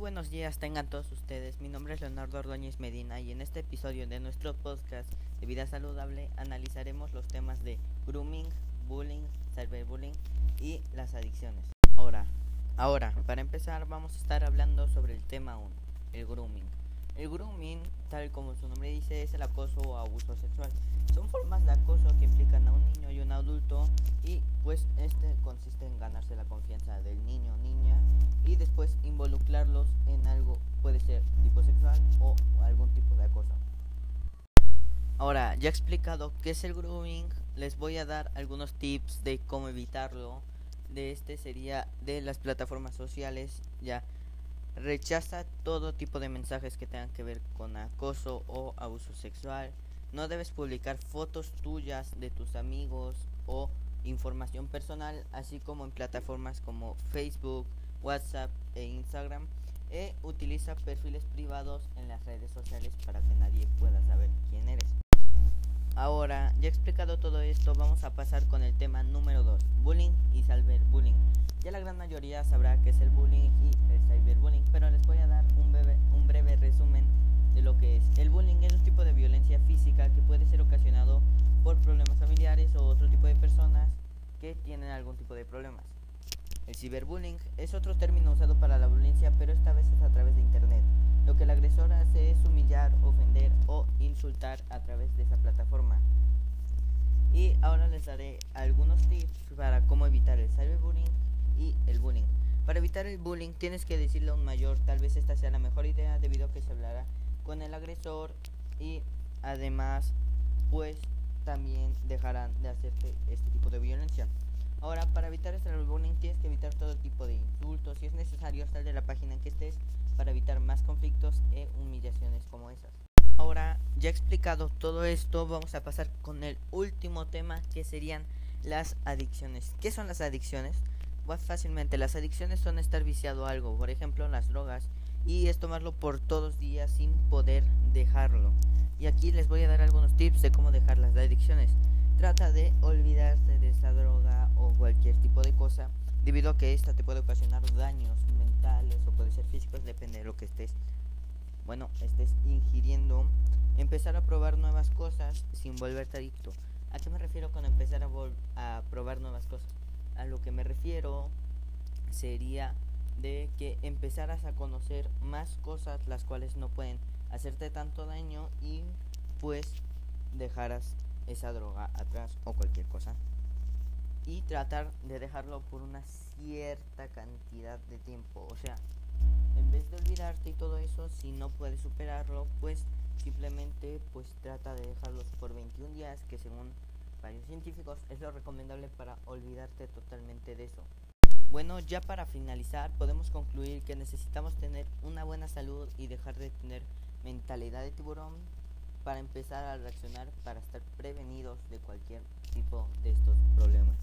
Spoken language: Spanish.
buenos días tengan todos ustedes. Mi nombre es Leonardo Ordóñez Medina y en este episodio de nuestro podcast de vida saludable analizaremos los temas de grooming, bullying, cyberbullying y las adicciones. Ahora, ahora, para empezar vamos a estar hablando sobre el tema 1, el grooming. El grooming, tal como su nombre dice, es el acoso o abuso sexual. Son formas de acoso que implican a un niño y un adulto y pues este consiste en ganarse la confianza del niño o niña y después involucrarlos en algo, puede ser tipo sexual o algún tipo de acoso. Ahora, ya he explicado qué es el grooming, les voy a dar algunos tips de cómo evitarlo. De este sería de las plataformas sociales, ya rechaza todo tipo de mensajes que tengan que ver con acoso o abuso sexual. No debes publicar fotos tuyas de tus amigos o información personal, así como en plataformas como Facebook, WhatsApp e Instagram. E utiliza perfiles privados en las redes sociales para que nadie pueda saber quién eres. Ahora, ya explicado todo esto, vamos a pasar con el tema número 2, mayoría sabrá qué es el bullying y el cyberbullying, pero les voy a dar un breve, un breve resumen de lo que es. El bullying es un tipo de violencia física que puede ser ocasionado por problemas familiares o otro tipo de personas que tienen algún tipo de problemas. El ciberbullying es otro término usado para la violencia, pero esta vez es a través de Internet. Lo que el agresor hace es humillar, ofender o insultar a través de esa plataforma. Y ahora les daré algunos tips para cómo evitar el cyberbullying y el bullying. Para evitar el bullying tienes que decirle a un mayor, tal vez esta sea la mejor idea debido a que se hablará con el agresor y además pues también dejarán de hacerte este tipo de violencia. Ahora, para evitar el cyberbullying tienes que evitar todo tipo de insultos. Si es necesario, sal de la página en que estés para evitar más conflictos e humillaciones como esas. Ahora, ya explicado todo esto, vamos a pasar con el último tema que serían las adicciones. ¿Qué son las adicciones? Fácilmente, las adicciones son estar viciado a algo, por ejemplo las drogas, y es tomarlo por todos días sin poder dejarlo. Y aquí les voy a dar algunos tips de cómo dejar las adicciones. Trata de olvidarte de esa droga o cualquier tipo de cosa, debido a que esta te puede ocasionar daños mentales o puede ser físicos, depende de lo que estés, bueno, estés ingiriendo. Empezar a probar nuevas cosas sin volverte adicto. ¿A qué me refiero con empezar a probar nuevas cosas? A lo que me refiero sería de que empezaras a conocer más cosas las cuales no pueden hacerte tanto daño y pues dejaras esa droga atrás o cualquier cosa. Y tratar de dejarlo por una cierta cantidad de tiempo. O sea en vez de olvidarte y todo eso si no puedes superarlo pues simplemente pues trata de dejarlos por 21 días que según varios científicos es lo recomendable para olvidarte totalmente de eso bueno, ya para finalizar, podemos concluir que necesitamos tener una buena salud y dejar de tener mentalidad de tiburón para empezar a reaccionar para estar prevenidos de cualquier tipo de estos problemas.